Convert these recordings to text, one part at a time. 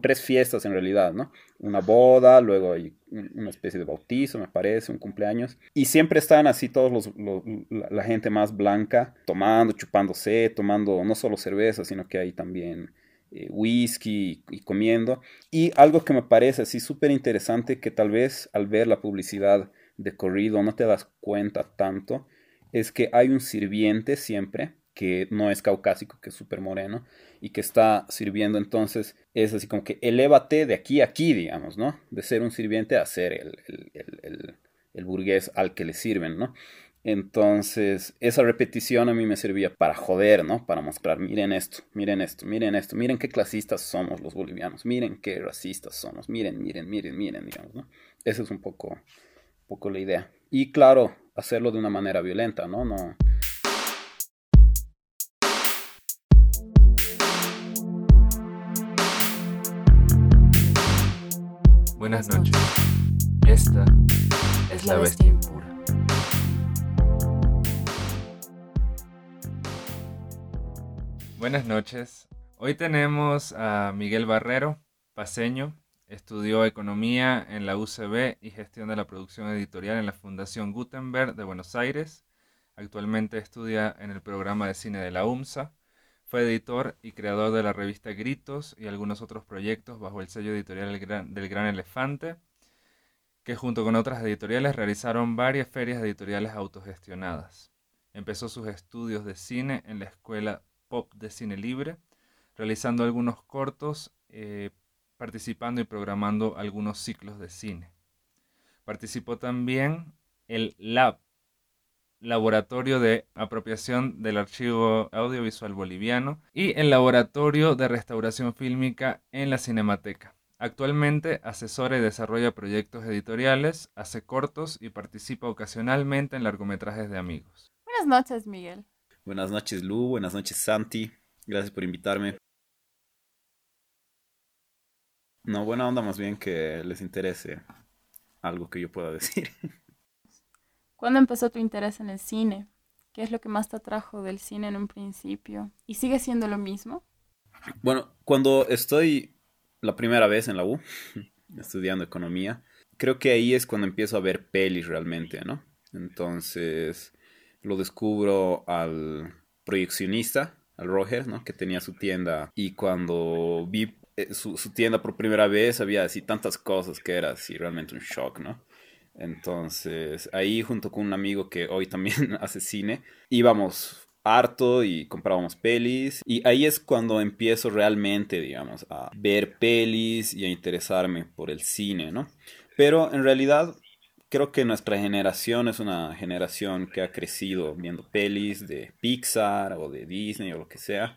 tres fiestas en realidad, ¿no? Una boda, luego hay una especie de bautizo, me parece, un cumpleaños. Y siempre están así todos los, la, gente más blanca, tomando, chupándose, tomando no solo cerveza, sino que hay también eh, whisky y, comiendo. Y algo que me parece así súper interesante, que tal vez al ver la publicidad de corrido no te das cuenta tanto, es que hay un sirviente siempre que no es caucásico, que es súper moreno, y que está sirviendo entonces, es así como que elévate de aquí a aquí, digamos, ¿no? De ser un sirviente a ser el, el, burgués al que le sirven, ¿no? Entonces, esa repetición a mí me servía para joder, ¿no? Para mostrar, miren esto, miren esto, miren esto, miren qué clasistas somos los bolivianos, miren qué racistas somos, miren, miren, miren, miren, digamos, ¿no? Esa es un poco, un poco la idea. Y claro, hacerlo de una manera violenta, ¿no? No, Buenas noches. Esta es la bestia impura. Buenas noches. Hoy tenemos a Miguel Barrero, paseño. Estudió economía en la UCB y gestión de la producción editorial en la Fundación Gutenberg de Buenos Aires. Actualmente estudia en el programa de cine de la UMSA fue editor y creador de la revista Gritos y algunos otros proyectos bajo el sello editorial del Gran, Elefante, que junto con otras editoriales realizaron varias ferias editoriales autogestionadas. Empezó sus estudios de cine en la Escuela Pop de Cine Libre, realizando algunos cortos, eh, participando y programando algunos ciclos de cine. Participó también el Lab Laboratorio de Apropiación del Archivo Audiovisual Boliviano y el Laboratorio de Restauración Fílmica en la Cinemateca. Actualmente asesora y desarrolla proyectos editoriales, hace cortos y participa ocasionalmente en largometrajes de amigos. Buenas noches, Miguel. Buenas noches, Lu. Buenas noches, Santi. Gracias por invitarme. No, buena onda más bien que les interese algo que yo pueda decir. ¿Cuándo empezó tu interés en el cine? ¿Qué es lo que más te atrajo del cine en un principio? ¿Y sigue siendo lo mismo? Bueno, cuando estoy la primera vez en la U, estudiando economía, creo que ahí es cuando empiezo a ver pelis realmente, ¿no? Entonces lo descubro al proyeccionista, al Roger, ¿no? Que tenía su tienda y cuando vi eh, su, su, tienda por primera vez había así tantas cosas que era así realmente un shock, ¿no? Entonces, ahí junto con un amigo que hoy también hace cine, íbamos harto y comprábamos pelis. Y ahí es cuando empiezo realmente, digamos, a ver pelis y a interesarme por el cine, ¿no? Pero en realidad creo que nuestra generación es una generación que ha crecido viendo pelis de Pixar o de Disney o lo que sea.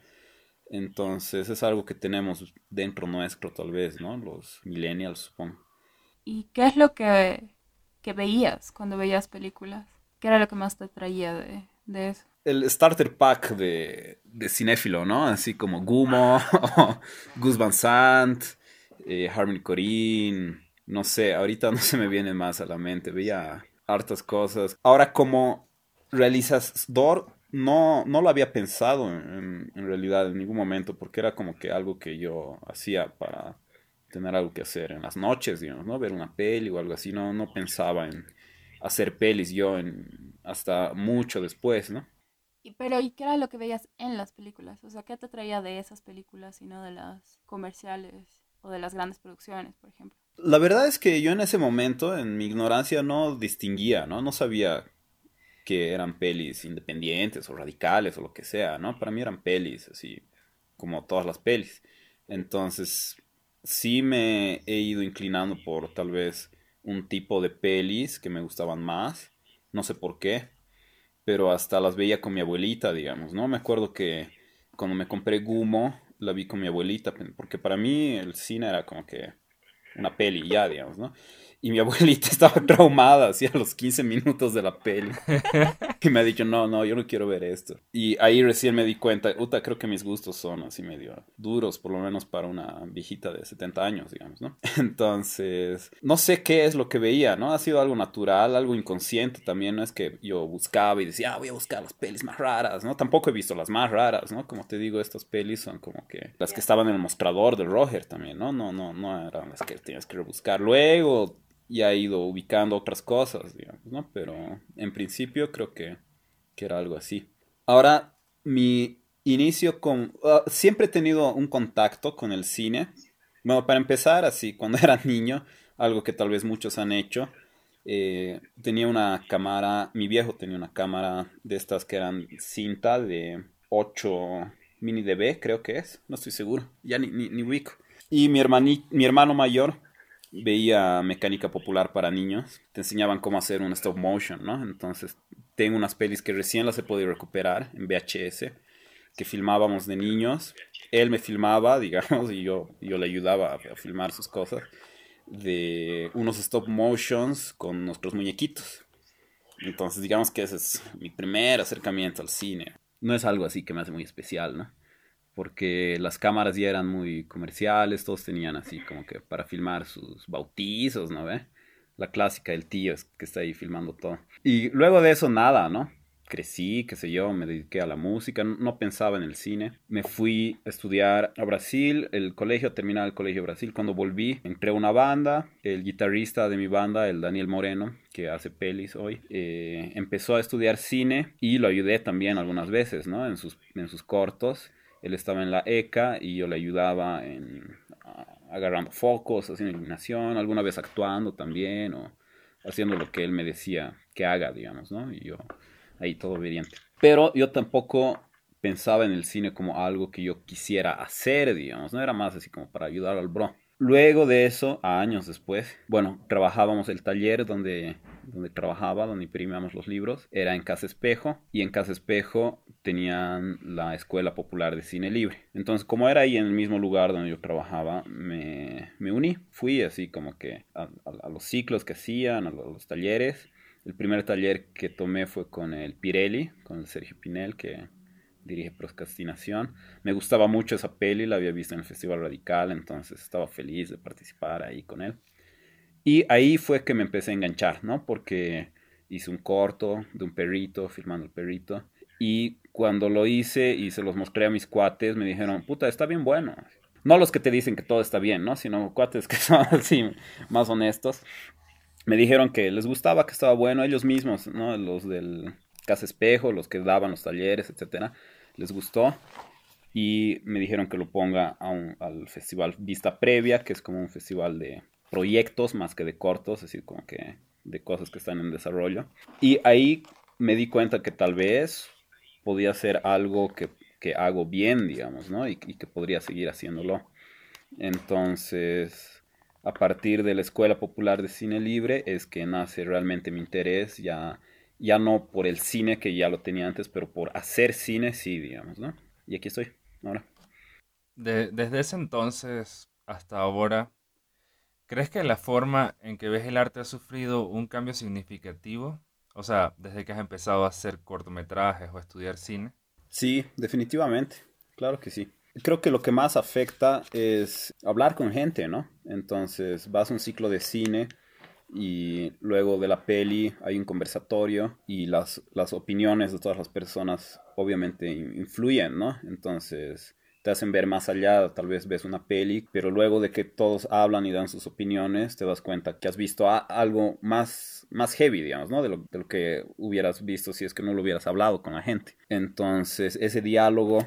Entonces es algo que tenemos dentro nuestro tal vez, ¿no? Los millennials, supongo. ¿Y qué es lo que que veías cuando veías películas? ¿Qué era lo que más te atraía de, de eso? El starter pack de, de cinéfilo, ¿no? Así como Gumo, Gus Van Sant, eh, Harmony Corinne, no sé, ahorita no se me viene más a la mente, veía hartas cosas. Ahora como realizador, no, no lo había pensado en, en, realidad en ningún momento, porque era como que algo que yo hacía para tener algo que hacer en las noches, digamos, ¿no? Ver una peli o algo así, no, no pensaba en hacer pelis yo en, hasta mucho después, ¿no? Y, pero, ¿y qué era lo que veías en las películas? O sea, ¿qué te traía de esas películas y no de las comerciales o de las grandes producciones, por ejemplo? La verdad es que yo en ese momento, en mi ignorancia, no distinguía, ¿no? No sabía que eran pelis independientes o radicales o lo que sea, ¿no? Para mí eran pelis, así como todas las pelis. Entonces, sí me he ido inclinando por tal vez un tipo de pelis que me gustaban más, no sé por qué, pero hasta las veía con mi abuelita, digamos, ¿no? Me acuerdo que cuando me compré Gumo, la vi con mi abuelita, porque para mí el cine era como que una peli ya, digamos, ¿no? Y mi abuelita estaba traumada, así a los 15 minutos de la peli. y me ha dicho, no, no, yo no quiero ver esto. Y ahí recién me di cuenta, puta, creo que mis gustos son así medio duros, por lo menos para una viejita de 70 años, digamos, ¿no? Entonces, no sé qué es lo que veía, ¿no? Ha sido algo natural, algo inconsciente también, no es que yo buscaba y decía, ah, voy a buscar las pelis más raras, ¿no? Tampoco he visto las más raras, ¿no? Como te digo, estas pelis son como que las que estaban en el mostrador del Roger también, ¿no? No, no, no eran las que tienes que rebuscar. Luego y ha ido ubicando otras cosas, digamos, ¿no? Pero en principio creo que, que era algo así. Ahora, mi inicio con... Ah, siempre he tenido un contacto con el cine. Bueno, para empezar, así, cuando era niño, algo que tal vez muchos han hecho, eh, tenía una cámara, mi viejo tenía una cámara de estas que eran cinta de 8 mini DB, creo que es, no estoy seguro, ya ni, ni, ni ubico. Y mi, mi hermano mayor veía mecánica popular para niños, te enseñaban cómo hacer un stop motion, ¿no? Entonces, tengo unas pelis que recién las he podido recuperar en VHS, que filmábamos de niños. Él me filmaba, digamos, y yo, yo le ayudaba a, filmar sus cosas, de unos stop motions con nuestros muñequitos. Entonces, digamos que ese es mi primer acercamiento al cine. No es algo así que me hace muy especial, ¿no? Porque las cámaras ya eran muy comerciales, todos tenían así como que para filmar sus bautizos, ¿no ve? La clásica del tío que está ahí filmando todo. Y luego de eso nada, ¿no? Crecí, qué sé yo, me dediqué a la música, no pensaba en el cine. Me fui a estudiar a Brasil, el colegio, terminar el colegio de Brasil. Cuando volví, entré a una banda, el guitarrista de mi banda, el Daniel Moreno, que hace pelis hoy, eh, empezó a estudiar cine y lo ayudé también algunas veces, ¿no? En sus, en sus cortos él estaba en la ECA y yo le ayudaba en agarrando focos, haciendo iluminación, alguna vez actuando también o haciendo lo que él me decía que haga, digamos, ¿no? Y yo ahí todo obediente. Pero yo tampoco pensaba en el cine como algo que yo quisiera hacer, digamos, no era más así como para ayudar al bro. Luego de eso, años después, bueno, trabajábamos el taller donde, donde trabajaba, donde imprimíamos los libros, era en Casa Espejo, y en Casa Espejo tenían la Escuela Popular de Cine Libre. Entonces, como era ahí en el mismo lugar donde yo trabajaba, me, me uní, fui así como que a, los ciclos que hacían, a los, talleres. El primer taller que tomé fue con el Pirelli, con el Sergio Pinel, que dirige Procrastinación. Me gustaba mucho esa peli, la había visto en el Festival Radical, entonces estaba feliz de participar ahí con él. Y ahí fue que me empecé a enganchar, ¿no? Porque hice un corto de un perrito, filmando el perrito. Y cuando lo hice y se los mostré a mis cuates, me dijeron, puta, está bien bueno. No los que te dicen que todo está bien, ¿no? Sino cuates que son así, más honestos. Me dijeron que les gustaba, que estaba bueno, ellos mismos, ¿no? Los del Casa Espejo, los que daban los talleres, etcétera les gustó y me dijeron que lo ponga al festival Vista Previa, que es como un festival de proyectos más que de cortos, es decir, como que de cosas que están en desarrollo. Y ahí me di cuenta que tal vez podía ser algo que, hago bien, digamos, ¿no? Y, y, que podría seguir haciéndolo. Entonces, a partir de la Escuela Popular de Cine Libre es que nace realmente mi interés ya ya no por el cine que ya lo tenía antes, pero por hacer cine sí, digamos, ¿no? Y aquí estoy, ahora. desde ese entonces hasta ahora, ¿crees que la forma en que ves el arte ha sufrido un cambio significativo? O sea, desde que has empezado a hacer cortometrajes o a estudiar cine. Sí, definitivamente, claro que sí. Creo que lo que más afecta es hablar con gente, ¿no? Entonces vas a un ciclo de cine y luego de la peli hay un conversatorio y las, las opiniones de todas las personas obviamente influyen, ¿no? Entonces te hacen ver más allá, tal vez ves una peli, pero luego de que todos hablan y dan sus opiniones, te das cuenta que has visto algo más, más heavy, digamos, ¿no? De lo, de lo que hubieras visto si es que no lo hubieras hablado con la gente. Entonces, ese diálogo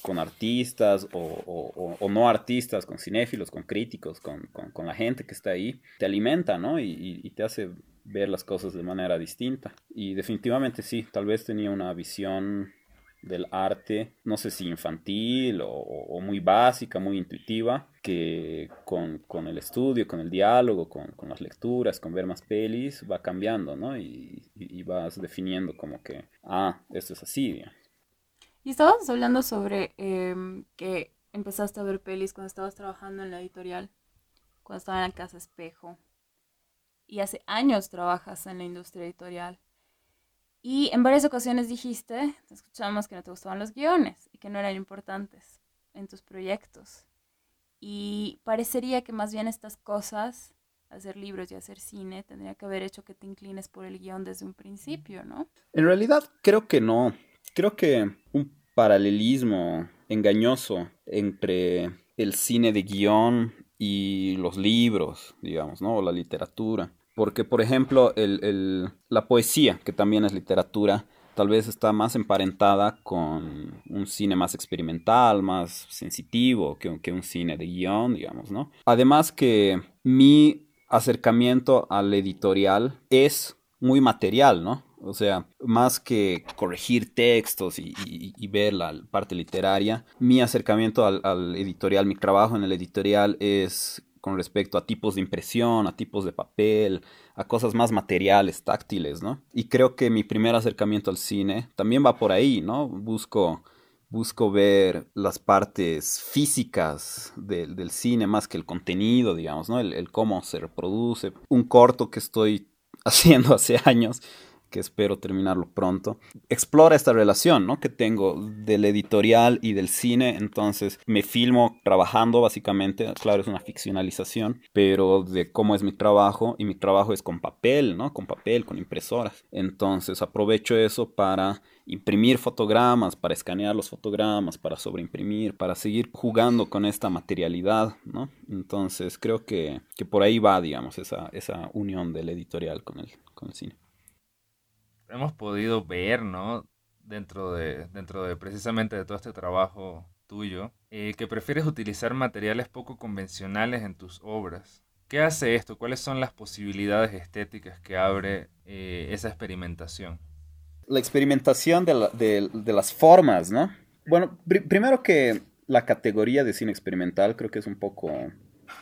con artistas o, no artistas, con cinéfilos, con críticos, con, la gente que está ahí, te alimenta, ¿no? Y, te hace ver las cosas de manera distinta. Y definitivamente sí, tal vez tenía una visión del arte, no sé si infantil o, muy básica, muy intuitiva, que con, el estudio, con el diálogo, con, las lecturas, con ver más pelis, va cambiando, ¿no? Y, vas definiendo como que, ah, esto es así. Y estabas hablando sobre em, que empezaste a ver pelis cuando estabas trabajando en la editorial, cuando estaba en la casa espejo. y hace años trabajas en la industria editorial. Y en varias ocasiones dijiste, te escuchamos que no te gustaban los guiones y que no eran importantes en tus proyectos. Y parecería que más bien estas cosas, hacer libros y hacer cine, tendría que haber hecho que te inclines por el guion desde un principio, ¿no? En realidad creo que no. Creo que un paralelismo engañoso entre el cine de guion y los libros, digamos, ¿no? O la literatura. Porque, por ejemplo, la poesía, que también es literatura, tal vez está más emparentada con un cine más experimental, más sensitivo que, que un cine de guion, digamos, ¿no? Además que mi acercamiento al editorial es muy material, ¿no? O sea, más que corregir textos y, ver la parte literaria, mi acercamiento al, editorial, mi trabajo en el editorial es con respecto a tipos de impresión, a tipos de papel, a cosas más materiales, táctiles, ¿no? Y creo que mi primer acercamiento al cine también va por ahí, ¿no? Busco, busco ver las partes físicas del cine más que el contenido, digamos, ¿no? El, el cómo se reproduce. Un corto que estoy haciendo hace años que espero terminarlo pronto, explora esta relación ¿no? que tengo del editorial y del cine. Entonces me filmo trabajando básicamente, claro, es una ficcionalización, pero de cómo es mi trabajo y mi trabajo es con papel, ¿no? Con papel, con impresoras. Entonces aprovecho eso para imprimir fotogramas, para escanear los fotogramas, para sobreimprimir, para seguir jugando con esta materialidad, ¿no? Entonces creo que, que por ahí va, digamos, esa, esa unión del editorial con el, con el cine hemos podido ver, ¿no? Dentro de, dentro de precisamente de todo este trabajo tuyo, eh, que prefieres utilizar materiales poco convencionales en tus obras. ¿Qué hace esto? ¿Cuáles son las posibilidades estéticas que abre eh, esa experimentación? La experimentación de, las formas, ¿no? Bueno, primero que la categoría de cine experimental creo que es un poco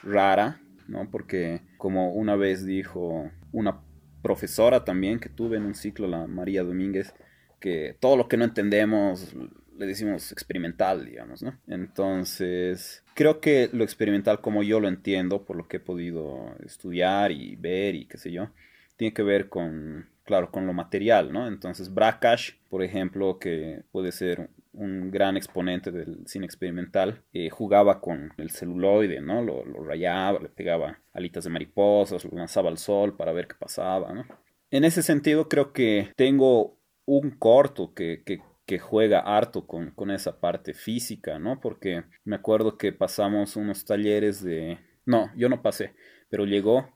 rara, ¿no? Porque como una vez dijo una profesora también que tuve en un ciclo, la María Domínguez, que todo lo que no entendemos le decimos experimental, digamos, ¿no? Entonces, creo que lo experimental como yo lo entiendo, por lo que he podido estudiar y ver y qué sé yo, tiene que ver con, claro, con lo material, ¿no? Entonces, Brakash, por ejemplo, que puede ser un gran exponente del cine experimental, eh, jugaba con el celuloide, ¿no? Lo, rayaba, le pegaba alitas de mariposas, lo lanzaba al sol para ver qué pasaba. En ese sentido creo que tengo un corto que, que, juega harto con, con, esa parte física, ¿no? Porque me acuerdo que pasamos unos talleres de... No, yo no pasé, pero llegó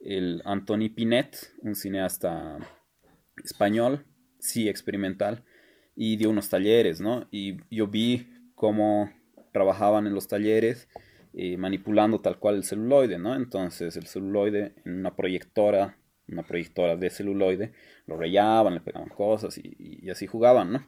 el Anthony Pinet, un cineasta español, sí experimental, y dio unos talleres, ¿no? Y yo vi cómo trabajaban en los talleres eh, manipulando tal cual el celuloide, ¿no? Entonces el celuloide en una proyectora, una proyectora de celuloide, lo rayaban, le pegaban cosas y, así jugaban, ¿no?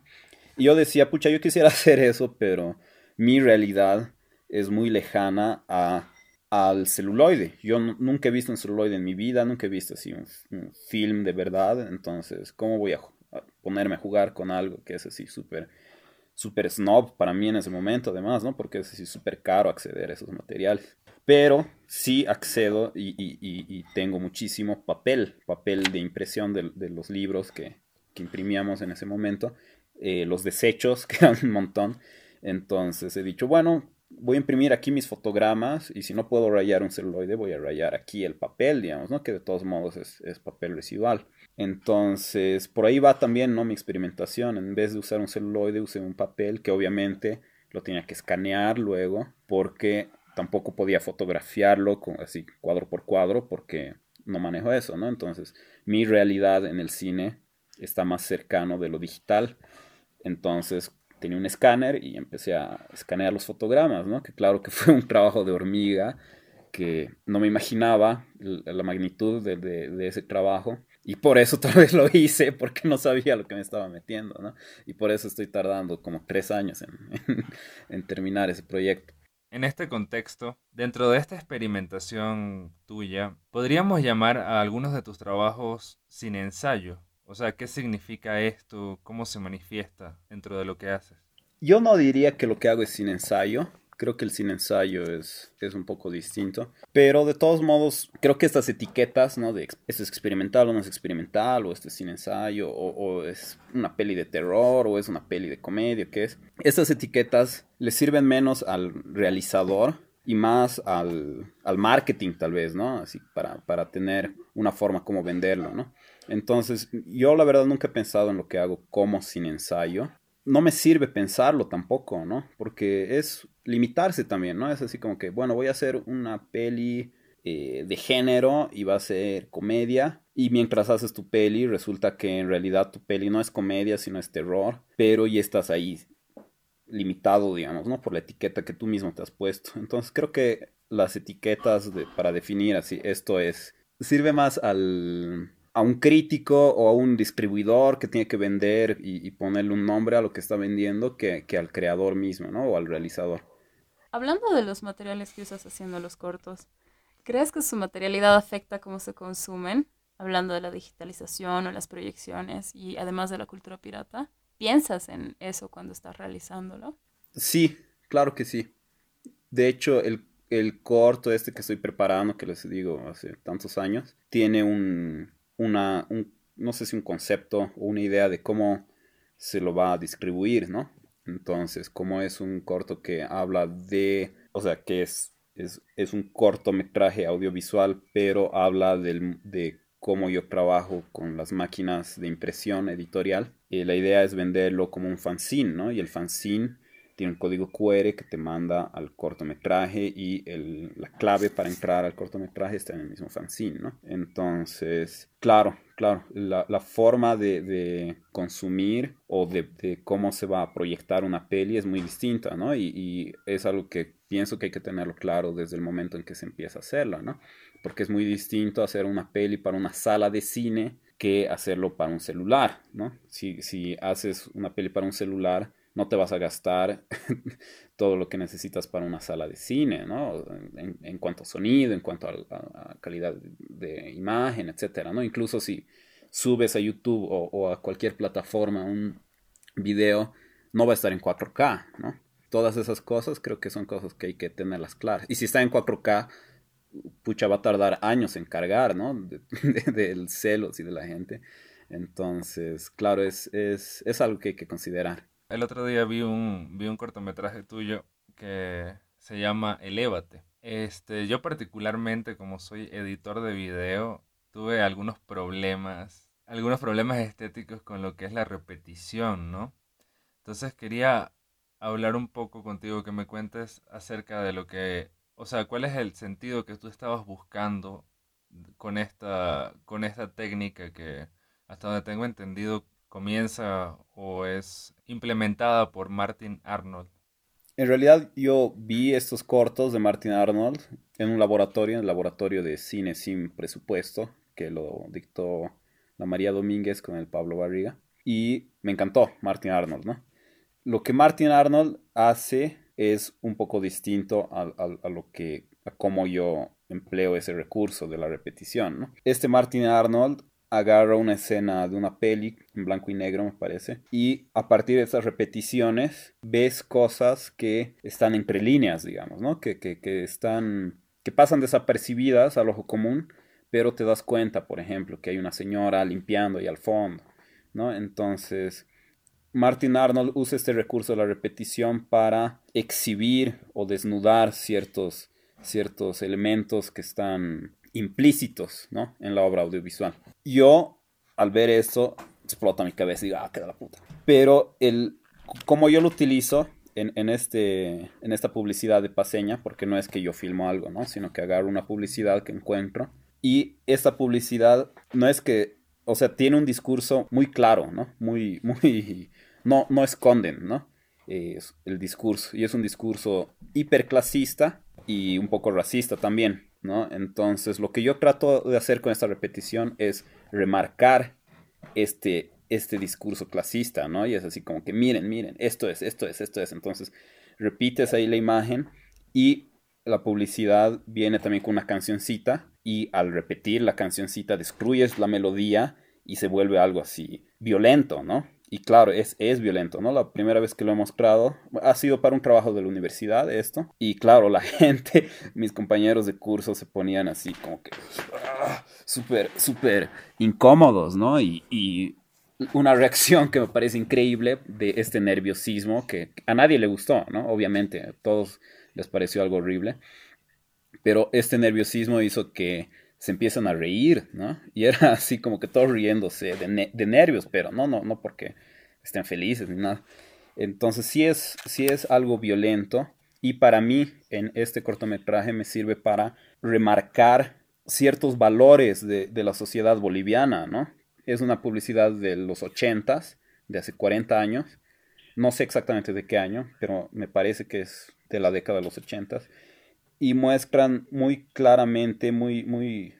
Y yo decía, pucha, yo quisiera hacer eso, pero mi realidad es muy lejana a, al celuloide. Yo nunca he visto un celuloide en mi vida, nunca he visto así un, un film de verdad, entonces, ¿cómo voy a ponerme a jugar con algo que es así súper super snob para mí en ese momento, además, ¿no? Porque es súper caro acceder a esos materiales. Pero sí accedo y, tengo muchísimo papel, papel de impresión de, los libros que, imprimíamos en ese momento, eh, los desechos, que eran un montón. Entonces he dicho, bueno, voy a imprimir aquí mis fotogramas y si no puedo rayar un celuloide, voy a rayar aquí el papel, digamos, ¿no? Que de todos modos es, es papel residual. Entonces, por ahí va también, ¿no? Mi experimentación. En vez de usar un celuloide, usé un papel que obviamente lo tenía que escanear luego porque tampoco podía fotografiarlo así cuadro por cuadro porque no manejo eso, ¿no? Entonces, mi realidad en el cine está más cercano de lo digital. Entonces, tenía un escáner y empecé a escanear los fotogramas, ¿no? Que claro que fue un trabajo de hormiga que no me imaginaba la magnitud de ese trabajo y por eso tal vez lo hice, porque no sabía lo que me estaba metiendo, ¿no? Y por eso estoy tardando como tres años en, terminar ese proyecto. En este contexto, dentro de esta experimentación tuya, ¿podríamos llamar a algunos de tus trabajos sin ensayo? O sea, ¿qué significa esto? ¿Cómo se manifiesta dentro de lo que haces? Yo no diría que lo que hago es sin ensayo, Creo que el sin ensayo es, es un poco distinto. Pero de todos modos, creo que estas etiquetas, ¿no? De esto es experimental o no es experimental, o este es sin ensayo, o, o es una peli de terror, o es una peli de comedia, ¿qué es? Estas etiquetas le sirven menos al realizador y más al, al marketing tal vez, ¿no? Así para, para tener una forma como venderlo, ¿no? Entonces, yo la verdad nunca he pensado en lo que hago como sin ensayo. No me sirve pensarlo tampoco, ¿no? Porque es limitarse también, ¿no? Es así como que, bueno, voy a hacer una peli eh, de género y va a ser comedia. Y mientras haces tu peli, resulta que en realidad tu peli no es comedia, sino es terror. Pero ya estás ahí limitado, digamos, ¿no? Por la etiqueta que tú mismo te has puesto. Entonces creo que las etiquetas de, para definir así, esto es, sirve más al, a un crítico o a un distribuidor que tiene que vender y, ponerle un nombre a lo que está vendiendo que, que, al creador mismo, ¿no? O al realizador. Hablando de los materiales que usas haciendo los cortos, ¿crees que su materialidad afecta cómo se consumen? Hablando de la digitalización o las proyecciones y además de la cultura pirata. ¿Piensas en eso cuando estás realizándolo? Sí, claro que sí. De hecho, el, el corto este que estoy preparando, que les digo hace tantos años, tiene un, una, un, no sé si un concepto o una idea de cómo se lo va a distribuir, ¿no? Entonces, como es un corto que habla de, o sea, que es, es, es un cortometraje audiovisual, pero habla del, de cómo yo trabajo con las máquinas de impresión editorial. Y la idea es venderlo como un fanzine, ¿no? Y el fanzine tiene un código QR que te manda al cortometraje y el, la clave para entrar al cortometraje está en el mismo fanzine, ¿no? Entonces, claro, claro, la, la forma de, de, consumir o de, de, cómo se va a proyectar una peli es muy distinta, ¿no? Y, y, es algo que pienso que hay que tenerlo claro desde el momento en que se empieza a hacerla, ¿no? Porque es muy distinto hacer una peli para una sala de cine que hacerlo para un celular, ¿no? Si, si haces una peli para un celular, no te vas a gastar todo lo que necesitas para una sala de cine, ¿no? En, cuanto a sonido, en cuanto a, calidad de imagen, etcétera, ¿no? Incluso si subes a YouTube o, a cualquier plataforma un video, no va a estar en 4K, ¿no? Todas esas cosas creo que son cosas que hay que tenerlas claras. Y si está en 4K, pucha, va a tardar años en cargar, ¿no? Del celos y de la gente. Entonces, claro, es, es, es algo que hay que considerar. El otro día vi un, vi un cortometraje tuyo que se llama Elévate. Este, yo particularmente, como soy editor de video, tuve algunos problemas, algunos problemas estéticos con lo que es la repetición, ¿no? Entonces quería hablar un poco contigo, que me cuentes acerca de lo que, o sea, cuál es el sentido que tú estabas buscando con esta, con esta técnica que, hasta donde tengo entendido, comienza o es implementada por Martin Arnold? En realidad yo vi estos cortos de Martin Arnold en un laboratorio, en el laboratorio de cine sin presupuesto, que lo dictó la María Domínguez con el Pablo Barriga. Y me encantó Martin Arnold, ¿no? Lo que Martin Arnold hace es un poco distinto a, lo que, a cómo yo empleo ese recurso de la repetición, ¿no? Este Martin Arnold agarra una escena de una peli en blanco y negro, me parece, y a partir de esas repeticiones ves cosas que están entre líneas, digamos, ¿no? Que, que, que están, que pasan desapercibidas al ojo común, pero te das cuenta, por ejemplo, que hay una señora limpiando ahí al fondo, ¿no? Entonces, Martin Arnold usa este recurso de la repetición para exhibir o desnudar ciertos, ciertos elementos que están implícitos, ¿no? En la obra audiovisual. Yo, al ver esto, explota mi cabeza y digo, ah, qué la puta. Pero el, como yo lo utilizo en, en, este, en esta publicidad de Paseña, porque no es que yo filmo algo, ¿no? Sino que agarro una publicidad que encuentro. Y esta publicidad no es que, o sea, tiene un discurso muy claro, ¿no? Muy, muy, no, no esconden, ¿no? Es el discurso. Y es un discurso hiperclasista y un poco racista también. Entonces, lo que yo trato de hacer con esta repetición es remarcar este, este discurso clasista, ¿no? Y es así como que, miren, miren, esto es, esto es, esto es. Entonces, repites ahí la imagen y la publicidad viene también con una cancioncita y al repetir la cancioncita destruyes la melodía y se vuelve algo así violento, ¿no? Y claro, es, es violento, ¿no? La primera vez que lo he mostrado ha sido para un trabajo de la universidad esto. Y claro, la gente, mis compañeros de curso se ponían así como que ah, súper, súper incómodos, ¿no? Y, y una reacción que me parece increíble de este nerviosismo que a nadie le gustó, ¿no? Obviamente, a todos les pareció algo horrible. Pero este nerviosismo hizo que se empiezan a reír, ¿no? Y era así como que todos riéndose de, nervios, pero no, no, no porque estén felices ni nada. Entonces sí es, sí es algo violento y para mí en este cortometraje me sirve para remarcar ciertos valores de, la sociedad boliviana, ¿no? Es una publicidad de los ochentas, de hace 40 años. No sé exactamente de qué año, pero me parece que es de la década de los ochentas y muestran muy claramente, muy, muy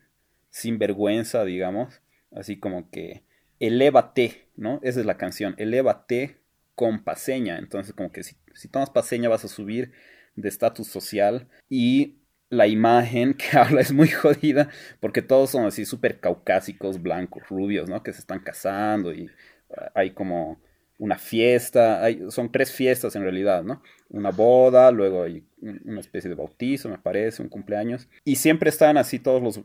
sinvergüenza, digamos, así como que elévate, ¿no? Esa es la canción, elévate con paseña, entonces como que si, tomas paseña vas a subir de estatus social y la imagen que habla es muy jodida porque todos son así súper caucásicos, blancos, rubios, ¿no? Que se están casando y hay como una fiesta, hay, son tres fiestas en realidad, ¿no? Una boda, luego hay una especie de bautizo, me parece, un cumpleaños. Y siempre están así todos los,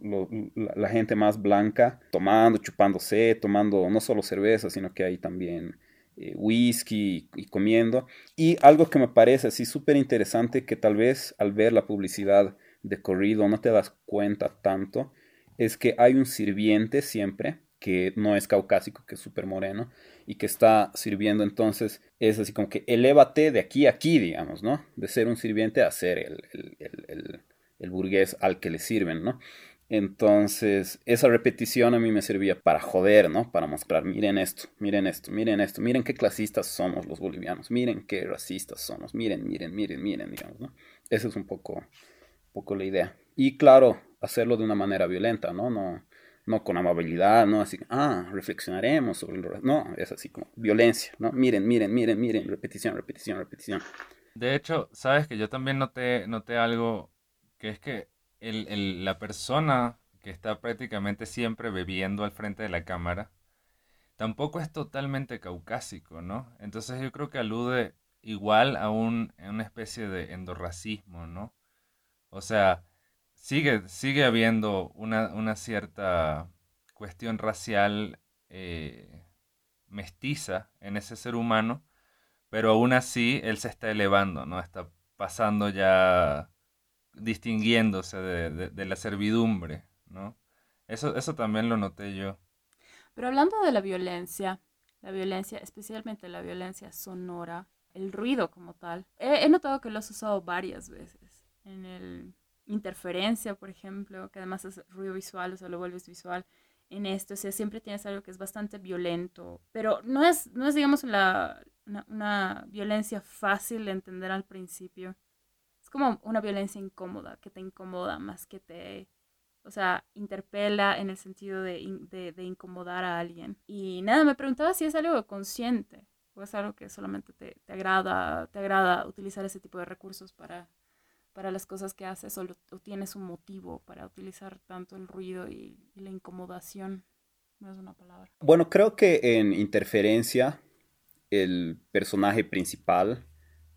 la, gente más blanca, tomando, chupándose, tomando no solo cerveza, sino que hay también eh, whisky y, comiendo. Y algo que me parece así súper interesante, que tal vez al ver la publicidad de corrido no te das cuenta tanto, es que hay un sirviente siempre que no es caucásico, que es súper moreno, y que está sirviendo entonces, es así como que elévate de aquí a aquí, digamos, ¿no? De ser un sirviente a ser el, el, burgués al que le sirven, ¿no? Entonces, esa repetición a mí me servía para joder, ¿no? Para mostrar, miren esto, miren esto, miren esto, miren qué clasistas somos los bolivianos, miren qué racistas somos, miren, miren, miren, miren, digamos, ¿no? Esa es un poco, un poco la idea. Y claro, hacerlo de una manera violenta, ¿no? No, no con amabilidad, no así, ah, reflexionaremos sobre el... No, es así como violencia, ¿no? Miren, miren, miren, miren, repetición, repetición, repetición. De hecho, sabes que yo también noté, noté algo, que es que la persona que está prácticamente siempre bebiendo al frente de la cámara, tampoco es totalmente caucásico, ¿no? Entonces yo creo que alude igual a, un, a una especie de endorracismo, ¿no? O sea, sigue, sigue habiendo una, cierta cuestión racial eh, mestiza en ese ser humano, pero aún así él se está elevando, ¿no? Está pasando ya, distinguiéndose de, la servidumbre, ¿no? Eso, eso también lo noté yo. Pero hablando de la violencia, la violencia, especialmente la violencia sonora, el ruido como tal, he, he notado que lo has usado varias veces en el interferencia, por ejemplo, que además es ruido visual, o sea, lo vuelves visual en esto, o sea, siempre tienes algo que es bastante violento, pero no es, no es digamos, la, una, violencia fácil de entender al principio. Es como una violencia incómoda, que te incomoda más que te, o sea, interpela en el sentido de, de, incomodar a alguien. Y nada, me preguntaba si es algo consciente o es algo que solamente te, te, agrada, te agrada utilizar ese tipo de recursos para para las cosas que haces o, tienes un motivo para utilizar tanto el ruido y, la incomodación. No es una palabra. Bueno, creo que en interferencia el personaje principal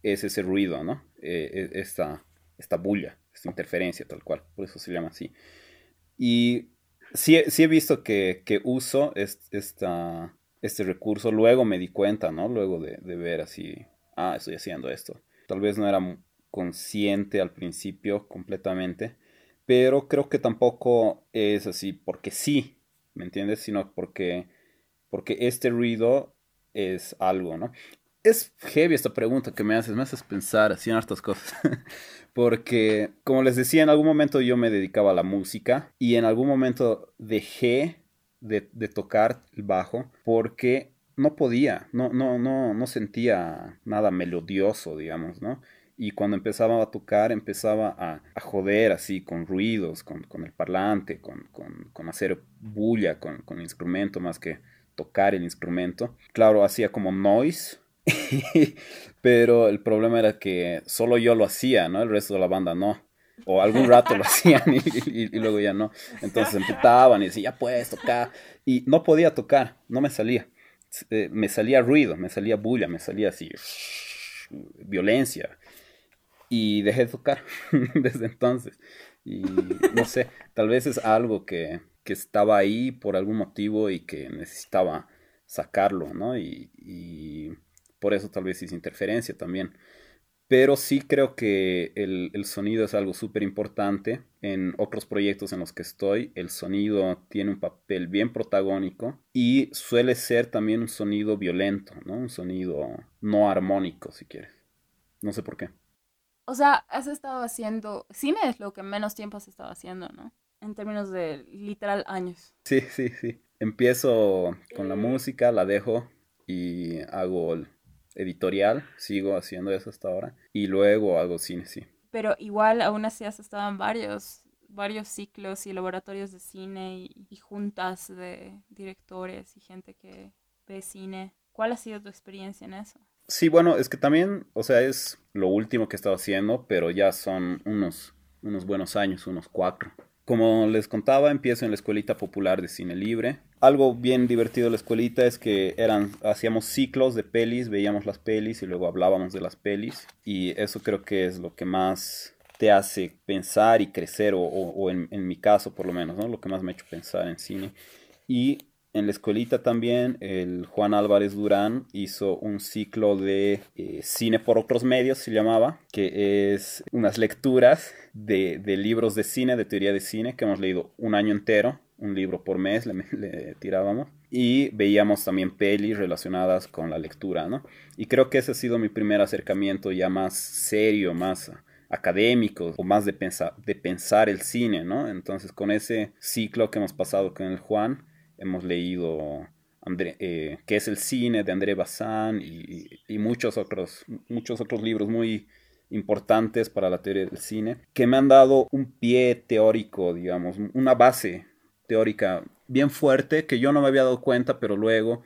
es ese ruido, ¿no? Eh, e, esta, esta bulla, esta interferencia tal cual, por eso se llama así. Y sí, sí he visto que, que uso esta, este recurso, luego me di cuenta, ¿no? Luego de, de ver así, ah, estoy haciendo esto. Tal vez no era consciente al principio completamente, pero creo que tampoco es así porque sí, ¿me entiendes? Sino porque, porque este ruido es algo, ¿no? Es heavy esta pregunta que me haces, me haces pensar así en hartas cosas. porque, como les decía, en algún momento yo me dedicaba a la música y en algún momento dejé de, de tocar el bajo porque no podía, no, no, no, no sentía nada melodioso, digamos, ¿no? Y cuando empezaba a tocar empezaba a, joder así con ruidos, con, el parlante, con, hacer bulla con, el instrumento más que tocar el instrumento. Claro, hacía como noise, pero el problema era que solo yo lo hacía, ¿no? El resto de la banda no. O algún rato lo hacían y, luego ya no. Entonces emputaban y decían, ya puedes tocar. Y no podía tocar, no me salía. eh, me salía ruido, me salía bulla, me salía así, violencia. Y dejé de tocar desde entonces. Y no sé, tal vez es algo que, que, estaba ahí por algún motivo y que necesitaba sacarlo, ¿no? Y, y por eso tal vez hice interferencia también. Pero sí creo que el, el sonido es algo súper importante. En otros proyectos en los que estoy, el sonido tiene un papel bien protagónico y suele ser también un sonido violento, ¿no? Un sonido no armónico, si quieres. No sé por qué. O sea, has estado haciendo. Cine es lo que menos tiempo has estado haciendo, ¿no? En términos de literal años. Sí, sí, sí. Empiezo con la música, la dejo y hago el editorial, sigo haciendo eso hasta ahora. Y luego hago cine, sí. Pero igual aún así has estado en varios, varios ciclos y laboratorios de cine y, y juntas de directores y gente que ve cine. ¿Cuál ha sido tu experiencia en eso? Sí, bueno, es que también, o sea, es lo último que he estado haciendo, pero ya son unos, unos buenos años, unos cuatro. Como les contaba, empiezo en la Escuelita Popular de Cine Libre. Algo bien divertido de la escuelita es que eran, hacíamos ciclos de pelis, veíamos las pelis y luego hablábamos de las pelis. Y eso creo que es lo que más te hace pensar y crecer, o, o, en, en, mi caso por lo menos, ¿no? Lo que más me ha hecho pensar en cine. Y en la escuelita también, el Juan Álvarez Durán hizo un ciclo de eh, cine por otros medios, se llamaba, que es unas lecturas de, de, libros de cine, de teoría de cine, que hemos leído un año entero, un libro por mes le, tirábamos, y veíamos también pelis relacionadas con la lectura, ¿no? Y creo que ese ha sido mi primer acercamiento ya más serio, más académico o más de, pensar de pensar el cine, ¿no? Entonces con ese ciclo que hemos pasado con el Juan, hemos leído André, eh, que es el cine de André Bazin y, muchos, otros, muchos otros libros muy importantes para la teoría del cine, que me han dado un pie teórico, digamos, una base teórica bien fuerte que yo no me había dado cuenta, pero luego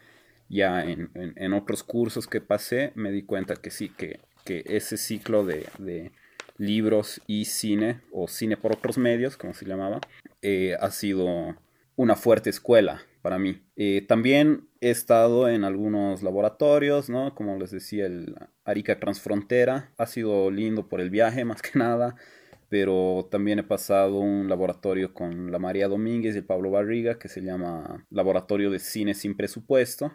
ya en, otros cursos que pasé me di cuenta que sí, que, que ese ciclo de, de, libros y cine, o cine por otros medios, como se llamaba, eh, ha sido una fuerte escuela para mí. Eh, también he estado en algunos laboratorios, ¿no? Como les decía, el Arica Transfrontera. Ha sido lindo por el viaje, más que nada. Pero también he pasado un laboratorio con la María Domínguez y el Pablo Barriga que se llama Laboratorio de Cine sin Presupuesto.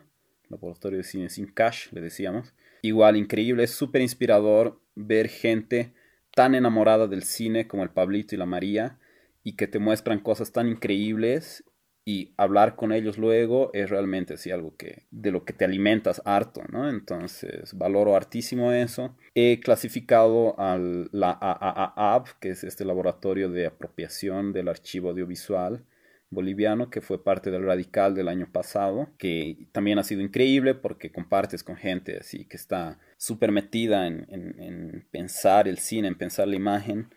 Laboratorio de Cine sin Cash, le decíamos. Igual increíble, es súper inspirador ver gente tan enamorada del cine como el Pablito y la María y que te muestran cosas tan increíbles y hablar con ellos luego es realmente así algo que de lo que te alimentas harto, ¿no? Entonces valoro hartísimo eso. He clasificado a la AAAB, que es este laboratorio de apropiación del archivo audiovisual boliviano, que fue parte del Radical del año pasado, que también ha sido increíble porque compartes con gente así que está súper metida en, en, en pensar el cine, en pensar la imagen.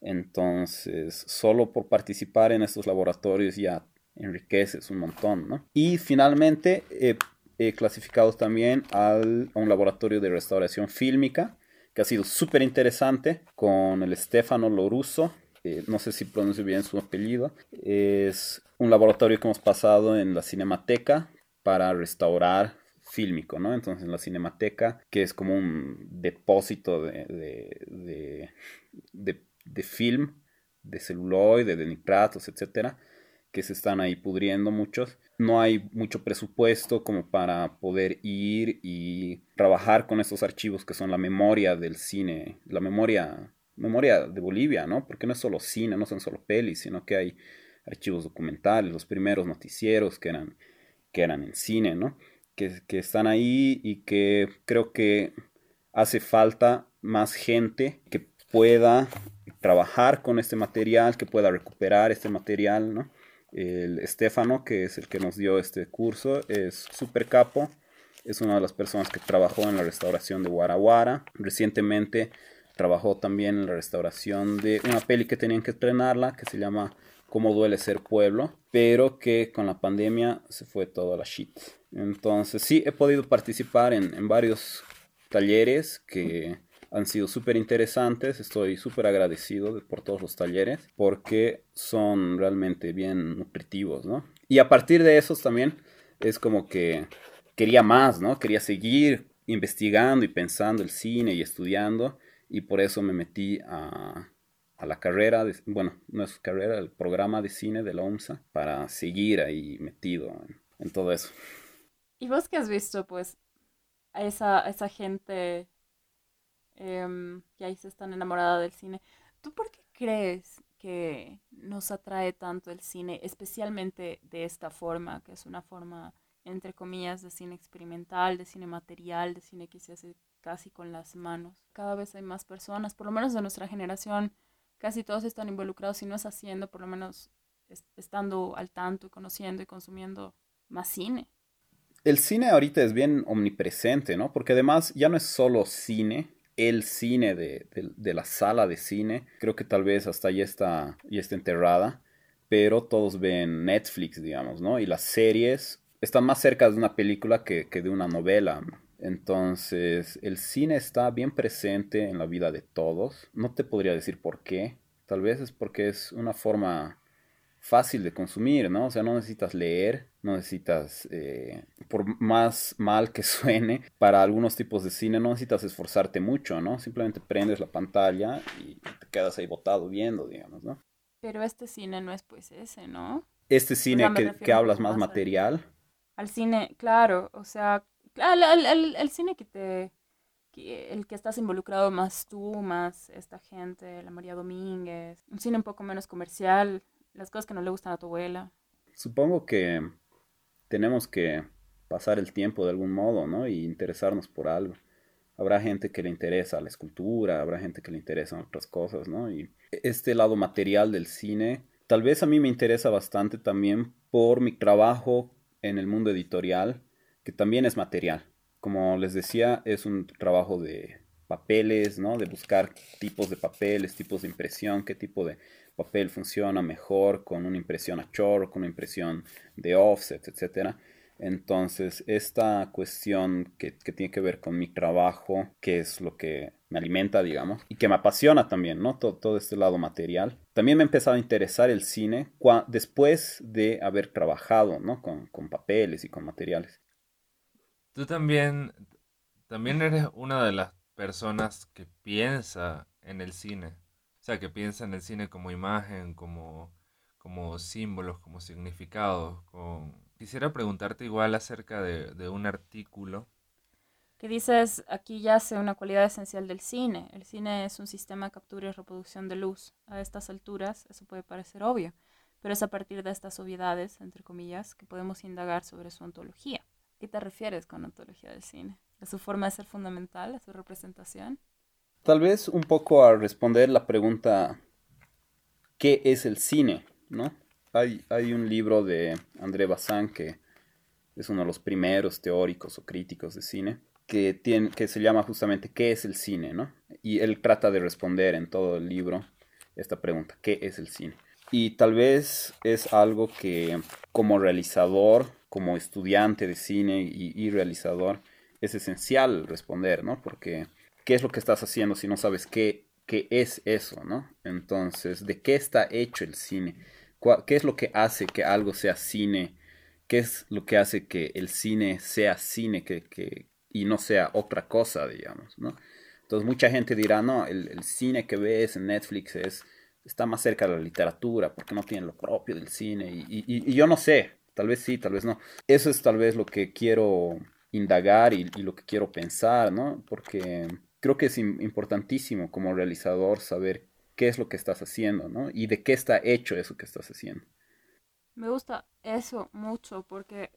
Entonces, solo por participar en estos laboratorios ya enriqueces un montón, ¿no? Y finalmente eh, he clasificado también al, a un laboratorio de restauración fílmica, que ha sido súper interesante, con el Stefano Loruso, eh, no sé si pronuncio bien su apellido, es un laboratorio que hemos pasado en la Cinemateca para restaurar fílmico, ¿no? Entonces en la Cinemateca, que es como un depósito de, de, de, de, de film, de celuloide, de nitratos, etcétera, que se están ahí pudriendo muchos. No hay mucho presupuesto como para poder ir y trabajar con estos archivos que son la memoria del cine, la memoria, memoria de Bolivia, ¿no? Porque no es solo cine, no son solo pelis, sino que hay archivos documentales, los primeros noticieros que eran, que eran en cine, ¿no? Que, que están ahí y que creo que hace falta más gente que pueda trabajar con este material, que pueda recuperar este material, ¿no? El Estefano, que es el que nos dio este curso, es súper capo. Es una de las personas que trabajó en la restauración de Guaraguara. Recientemente trabajó también en la restauración de una peli que tenían que estrenarla, que se llama Cómo duele ser pueblo, pero que con la pandemia se fue toda la shit. Entonces sí, he podido participar en, en varios talleres que han sido súper interesantes. Estoy súper agradecido por todos los talleres porque son realmente bien nutritivos, ¿no? Y a partir de esos también es como que quería más, ¿no? Quería seguir investigando y pensando el cine y estudiando y por eso me metí a, la carrera, de, bueno, no es carrera, el programa de cine de la OMSA para seguir ahí metido en, todo eso. ¿Y vos qué has visto, pues, a esa, esa gente em, que ahí se están enamorada del cine? ¿Tú por qué crees que nos atrae tanto el cine, especialmente de esta forma, que es una forma entre comillas, de cine experimental, de cine material, de cine que se hace casi con las manos. Cada vez hay más personas, por lo menos de nuestra generación, casi todos están involucrados, si no es haciendo, por lo menos estando al tanto y conociendo y consumiendo más cine. El cine ahorita es bien omnipresente, ¿no? Porque además ya no es solo cine, el cine de, de, la sala de cine, creo que tal vez hasta ya está, ya está enterrada, pero todos ven Netflix, digamos, ¿no? Y las series están más cerca de una película que, de una novela. Entonces, el cine está bien presente en la vida de todos. No te podría decir por qué. Tal vez es porque es una forma fácil de consumir, ¿no? O sea, no necesitas leer, no necesitas, eh, por más mal que suene, para algunos tipos de cine no necesitas esforzarte mucho, ¿no? Simplemente prendes la pantalla y te quedas ahí botado viendo, digamos, ¿no? Pero este cine no es pues ese, ¿no? Este cine que, que hablas más material al cine, claro, o sea, al, cine que te, el que estás involucrado más tú, más esta gente, la María Domínguez, un cine un poco menos comercial, las cosas que no le gustan a tu abuela. Supongo que tenemos que pasar el tiempo de algún modo, ¿no? Y interesarnos por algo. Habrá gente que le interesa la escultura, habrá gente que le interesan otras cosas, ¿no? Y este lado material del cine, tal vez a mí me interesa bastante también por mi trabajo en el mundo editorial, que también es material. Como les decía, es un trabajo de papeles, ¿no? De buscar tipos de papeles, tipos de impresión, qué tipo de papel funciona mejor con una impresión a chorro, con una impresión de offset, etcétera. Entonces, esta cuestión que, tiene que ver con mi trabajo, que es lo que me alimenta, digamos, y que me apasiona también, ¿no? Todo, todo este lado material. También me ha empezado a interesar el cine después de haber trabajado, ¿no? Con, con, papeles y con materiales. Tú también, también eres una de las personas que piensa en el cine. O sea, que piensa en el cine como imagen, como, como símbolos, como significados, Quisiera preguntarte igual acerca de, un artículo. Que dices, aquí yace una cualidad esencial del cine. El cine es un sistema de captura y reproducción de luz. A estas alturas eso puede parecer obvio, pero es a partir de estas obviedades, entre comillas, que podemos indagar sobre su ontología. ¿A qué te refieres con ontología del cine? ¿A su forma de ser fundamental, a su representación? Tal vez un poco a responder la pregunta, ¿qué es el cine? ¿No? hay, un libro de André Bazin que es uno de los primeros teóricos o críticos de cine, que, tiene, que se llama justamente ¿qué es el cine? ¿no? Y él trata de responder en todo el libro esta pregunta, ¿qué es el cine? Y tal vez es algo que como realizador, como estudiante de cine y, y realizador, es esencial responder, ¿no? Porque ¿qué es lo que estás haciendo si no sabes qué, qué es eso, ¿no? Entonces, ¿de qué está hecho el cine? ¿Qué es lo que hace que algo sea cine? ¿Qué es lo que hace que el cine sea cine que, y no sea otra cosa, digamos, ¿no? Entonces mucha gente dirá, no, el, cine que ves en Netflix es, está más cerca de la literatura porque no tiene lo propio del cine y, yo no sé, tal vez sí, tal vez no. Eso es tal vez lo que quiero indagar y, lo que quiero pensar, ¿no? Porque creo que es importantísimo como realizador saber qué es lo que estás haciendo, ¿no? Y de qué está hecho eso que estás haciendo. Me gusta eso mucho porque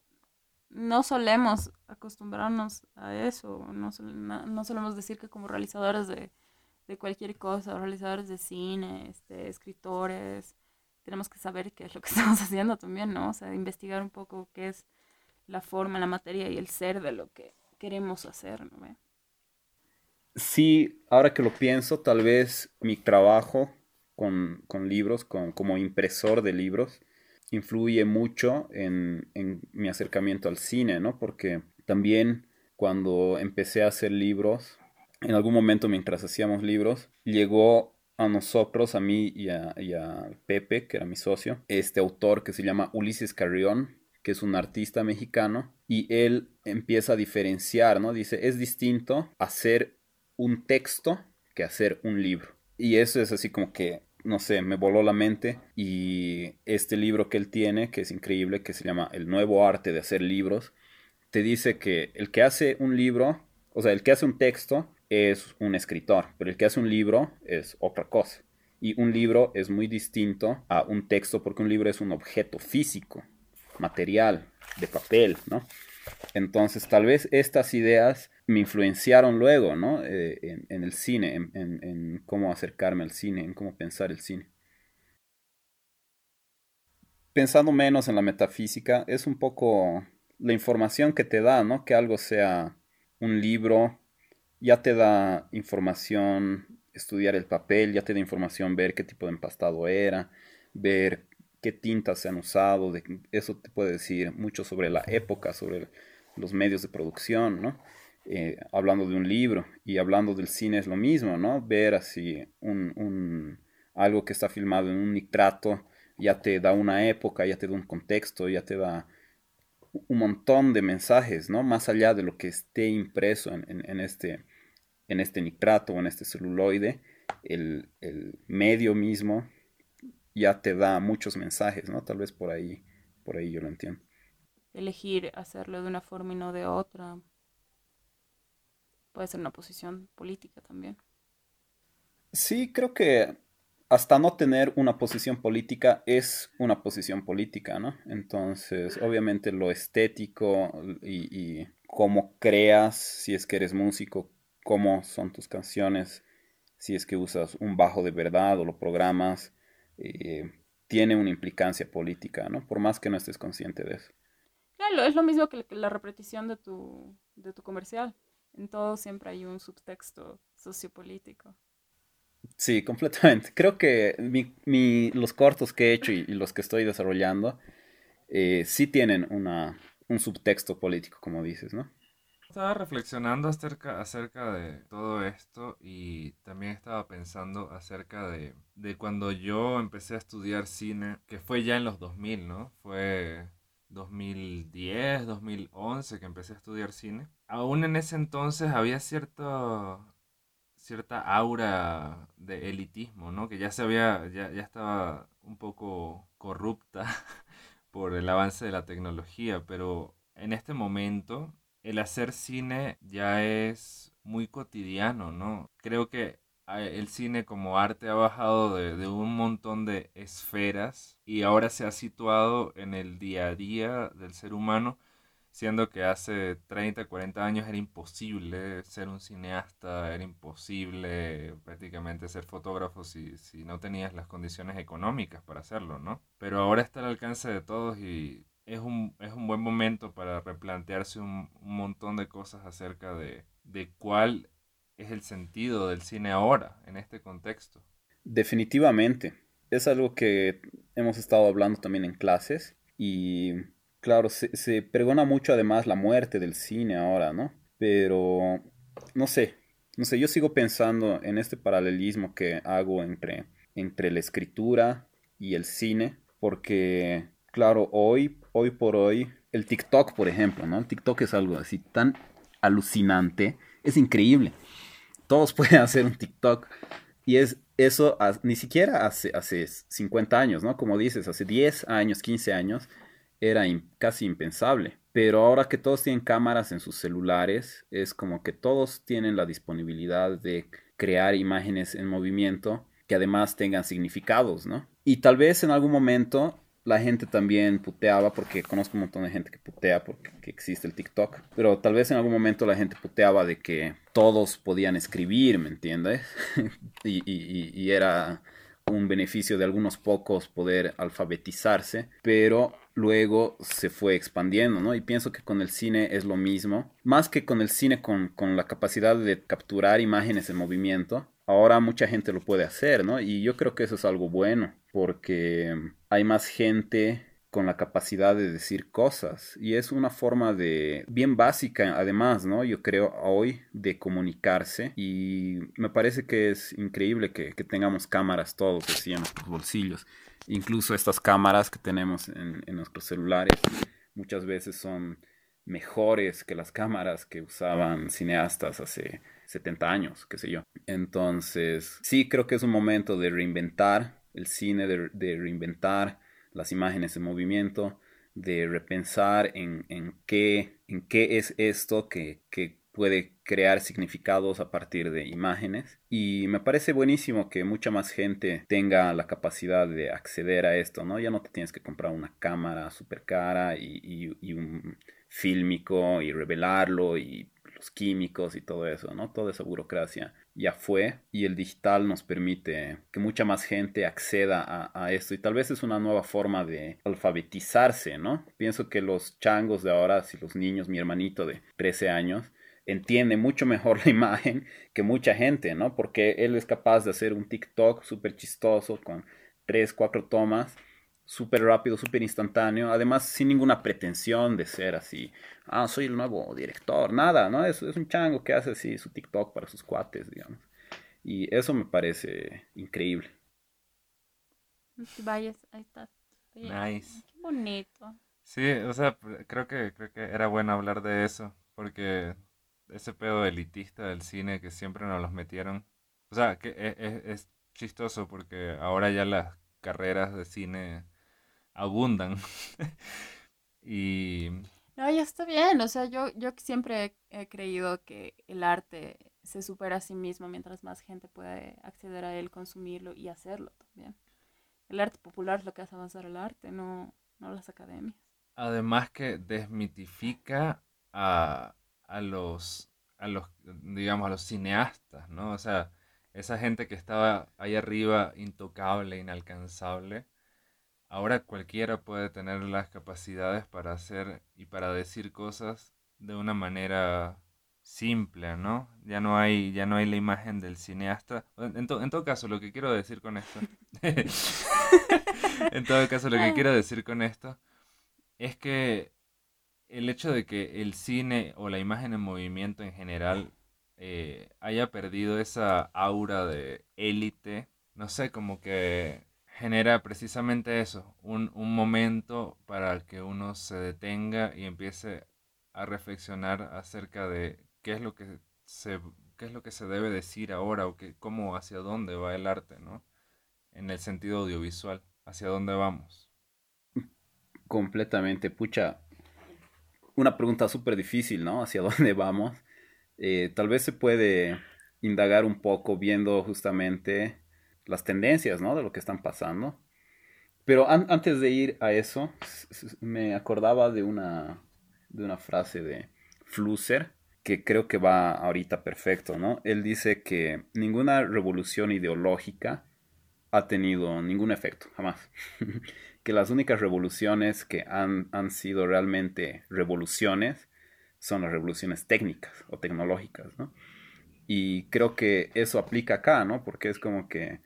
no solemos acostumbrarnos a eso, no, solemos decir que como realizadores de, cualquier cosa, realizadores de cine, este, escritores, tenemos que saber qué es lo que estamos haciendo también, ¿no? O sea, investigar un poco qué es la forma, la materia y el ser de lo que queremos hacer, ¿no? sí, ahora que lo pienso, tal vez mi trabajo con, libros, con, como impresor de libros, influye mucho en, mi acercamiento al cine, ¿no? Porque también cuando empecé a hacer libros, en algún momento mientras hacíamos libros, llegó a nosotros, a mí y a, y a, Pepe, que era mi socio, este autor que se llama Ulises Carrión, que es un artista mexicano y él empieza a diferenciar, ¿no? Dice, es distinto hacer un texto que hacer un libro. Y eso es así como que, no sé, me voló la mente y este libro que él tiene, que es increíble, que se llama El nuevo arte de hacer libros, te dice que el que hace un libro, o sea, el que hace un texto es un escritor, pero el que hace un libro es otra cosa. Y un libro es muy distinto a un texto porque un libro es un objeto físico, material, de papel, ¿no? Entonces, tal vez estas ideas me influenciaron luego, ¿no? Eh, en, el cine, en, en, cómo acercarme al cine, en cómo pensar el cine. Pensando menos en la metafísica, es un poco la información que te da, ¿no? Que algo sea un libro, ya te da información estudiar el papel, ya te da información ver qué tipo de empastado era, ver qué tintas se han usado, eso te puede decir mucho sobre la época, sobre los medios de producción, ¿no? Eh, hablando de un libro y hablando del cine es lo mismo, ¿no? Ver así un, un, algo que está filmado en un nitrato ya te da una época, ya te da un contexto, ya te da un montón de mensajes, ¿no? Más allá de lo que esté impreso en, este, en este nitrato o en este celuloide, el, medio mismo ya te da muchos mensajes, ¿no? Tal vez por ahí, por ahí yo lo entiendo. Elegir hacerlo de una forma y no de otra. Puede ser una posición política también. Sí, creo que hasta no tener una posición política es una posición política, ¿no? Entonces, obviamente lo estético y, cómo creas, si es que eres músico, cómo son tus canciones, si es que usas un bajo de verdad o lo programas, eh, tiene una implicancia política, ¿no? Por más que no estés consciente de eso. Claro, es lo mismo que la repetición de tu, de tu comercial. En todo siempre hay un subtexto sociopolítico. Sí, completamente. Creo que los cortos que he hecho y, los que estoy desarrollando eh, sí tienen una, un subtexto político, como dices, ¿no? Estaba reflexionando acerca, acerca de todo esto y también estaba pensando acerca de, de cuando yo empecé a estudiar cine, que fue ya en los 2000, ¿no? Fue 2010, 2011 que empecé a estudiar cine. Aún en ese entonces había cierto cierta aura de elitismo, ¿no? Que ya se había, ya, ya estaba un poco corrupta por el avance de la tecnología, pero en este momento el hacer cine ya es muy cotidiano, ¿no? Creo que ah, el cine como arte ha bajado de, de, un montón de esferas y ahora se ha situado en el día a día del ser humano siendo que hace 30, 40 años era imposible ser un cineasta, era imposible prácticamente ser fotógrafo si, si no tenías las condiciones económicas para hacerlo, ¿no? Pero ahora está al alcance de todos y es un, es un buen momento para replantearse un, un montón de cosas acerca de, de cuál es el sentido del cine ahora, en este contexto. Definitivamente. Es algo que hemos estado hablando también en clases y Claro, se, pregona mucho además la muerte del cine ahora, ¿no? Pero, no sé, no sé, yo sigo pensando en este paralelismo que hago entre, entre la escritura y el cine, porque, claro, hoy, hoy por hoy, el TikTok, por ejemplo, ¿no? El TikTok es algo así tan alucinante, es increíble. Todos pueden hacer un TikTok y es eso ni siquiera hace, hace 50 años, ¿no? Como dices, hace 10 años, 15 años, era casi impensable. Pero ahora que todos tienen cámaras en sus celulares, es como que todos tienen la disponibilidad de crear imágenes en movimiento que además tengan significados, ¿no? Y tal vez en algún momento la gente también puteaba, porque conozco un montón de gente que putea porque existe el TikTok, pero tal vez en algún momento la gente puteaba de que todos podían escribir, ¿me entiendes? y, era un beneficio de algunos pocos poder alfabetizarse, pero luego se fue expandiendo, ¿no? Y pienso que con el cine es lo mismo, más que con el cine con, la capacidad de capturar imágenes en movimiento, ahora mucha gente lo puede hacer, ¿no? Y yo creo que eso es algo bueno, porque hay más gente con la capacidad de decir cosas y es una forma de bien básica además, ¿no? Yo creo hoy de comunicarse y me parece que es increíble que, tengamos cámaras todos así en nuestros bolsillos, incluso estas cámaras que tenemos en, en nuestros celulares muchas veces son mejores que las cámaras que usaban cineastas hace 70 años, qué sé yo. Entonces, sí creo que es un momento de reinventar el cine, de, reinventar las imágenes en movimiento, de repensar en, qué, en qué es esto que, que puede crear significados a partir de imágenes y me parece buenísimo que mucha más gente tenga la capacidad de acceder a esto, ¿no? Ya no te tienes que comprar una cámara súper cara y, y, un fílmico y revelarlo y químicos y todo eso, ¿no? Toda esa burocracia ya fue y el digital nos permite que mucha más gente acceda a, a, esto y tal vez es una nueva forma de alfabetizarse, ¿no? Pienso que los changos de ahora, si los niños, mi hermanito de 13 años, entiende mucho mejor la imagen que mucha gente, ¿no? Porque él es capaz de hacer un TikTok súper chistoso con tres, cuatro tomas, súper rápido, súper instantáneo, además sin ninguna pretensión de ser así, ah, soy el nuevo director, nada, ¿no? Es, es un chango que hace así su TikTok para sus cuates, digamos. Y eso me parece increíble. Vaya, ahí está. Nice. Qué bonito. Sí, o sea, creo que, creo que era bueno hablar de eso, porque ese pedo elitista del cine que siempre nos los metieron. O sea, que e, e, es, chistoso porque ahora ya las carreras de cine abundan. y... No, ya está bien. O sea, yo, yo siempre he, creído que el arte se supera a sí mismo mientras más gente puede acceder a él, consumirlo y hacerlo también. El arte popular es lo que hace avanzar el arte, no, no las academias. Además que desmitifica a, a los, a los, digamos, a los cineastas, ¿no? O sea, esa gente que estaba ahí arriba, intocable, inalcanzable, ahora cualquiera puede tener las capacidades para hacer y para decir cosas de una manera simple, ¿no? Ya no hay, ya no hay la imagen del cineasta. En, en todo caso, lo que quiero decir con esto, en todo caso, lo que quiero decir con esto es que el hecho de que el cine o la imagen en movimiento en general eh, haya perdido esa aura de élite, no sé, como que genera precisamente eso, un, un, momento para que uno se detenga y empiece a reflexionar acerca de qué es lo que se, qué es lo que se debe decir ahora o que, cómo, hacia dónde va el arte, ¿no? En el sentido audiovisual, hacia dónde vamos. Completamente, pucha, una pregunta súper difícil, ¿no? ¿Hacia dónde vamos? Eh, tal vez se puede indagar un poco viendo justamente las tendencias, ¿no? De lo que están pasando. Pero antes de ir a eso, me acordaba de una, de una frase de Flusser que creo que va ahorita perfecto, ¿no? Él dice que ninguna revolución ideológica ha tenido ningún efecto, jamás. que las únicas revoluciones que han, sido realmente revoluciones son las revoluciones técnicas o tecnológicas, ¿no? Y creo que eso aplica acá, ¿no? Porque es como que,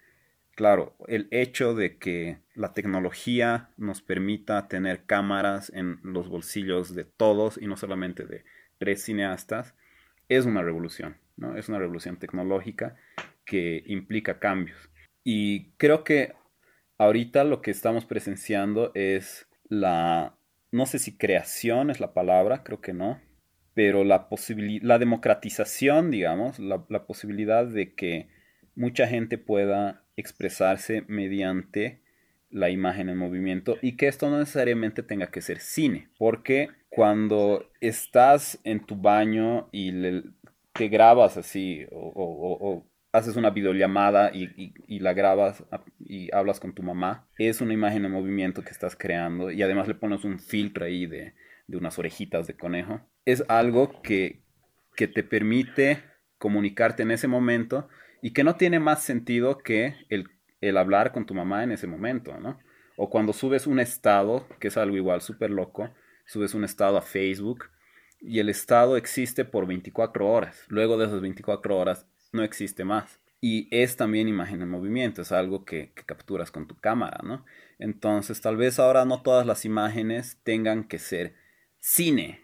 claro, el hecho de que la tecnología nos permita tener cámaras en los bolsillos de todos y no solamente de tres cineastas, es una revolución, ¿no? Es una revolución tecnológica que implica cambios. Y creo que ahorita lo que estamos presenciando es la, no sé si creación es la palabra, creo que no, pero la, la democratización, digamos, la, la posibilidad de que mucha gente pueda expresarse mediante la imagen en movimiento y que esto no necesariamente tenga que ser cine, porque cuando estás en tu baño y te grabas así o, haces una videollamada y, la grabas y hablas con tu mamá, es una imagen en movimiento que estás creando y además le pones un filtro ahí de, unas orejitas de conejo. Es algo que, que te permite comunicarte en ese momento y que no tiene más sentido que el, el hablar con tu mamá en ese momento, ¿no? O cuando subes un estado, que es algo igual súper loco, subes un estado a Facebook y el estado existe por 24 horas. Luego de esas 24 horas no existe más. Y es también imagen en movimiento, es algo que, capturas con tu cámara, ¿no? Entonces tal vez ahora no todas las imágenes tengan que ser cine,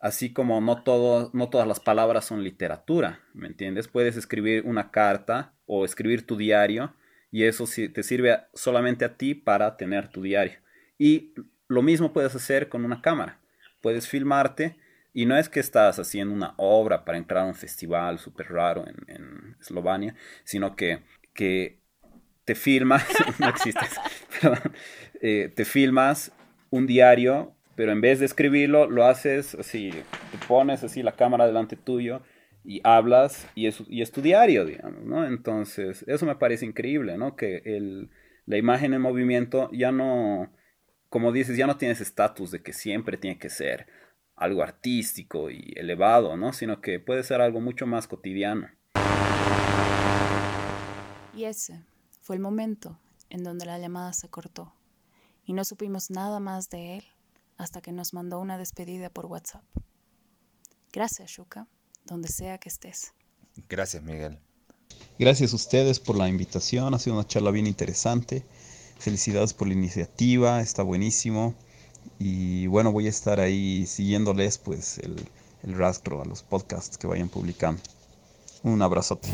así como no, todas las palabras son literatura, ¿me entiendes? Puedes escribir una carta o escribir tu diario y eso te sirve solamente a ti para tener tu diario. Y lo mismo puedes hacer con una cámara. Puedes filmarte Y no es que estás haciendo una obra para entrar a un festival súper raro en, en Eslovenia, sino que, te filmas, eh, te filmas un diario, pero en vez de escribirlo, lo haces así, te pones así la cámara delante tuyo y hablas y es, y es tu diario, digamos, ¿no? Entonces, eso me parece increíble, ¿no? Que el, la imagen en movimiento ya no, como dices, ya no tienes estatus de que siempre tiene que ser algo artístico y elevado, ¿no? Sino que puede ser algo mucho más cotidiano. Y ese fue el momento en donde la llamada se cortó y no supimos nada más de él hasta que nos mandó una despedida por WhatsApp. Gracias, Shuka, donde sea que estés. Gracias, Miguel. Gracias a ustedes por la invitación, ha sido una charla bien interesante. Felicidades por la iniciativa, está buenísimo. Y bueno, voy a estar ahí siguiéndoles pues el, el rastro a los podcasts que vayan publicando. Un abrazote.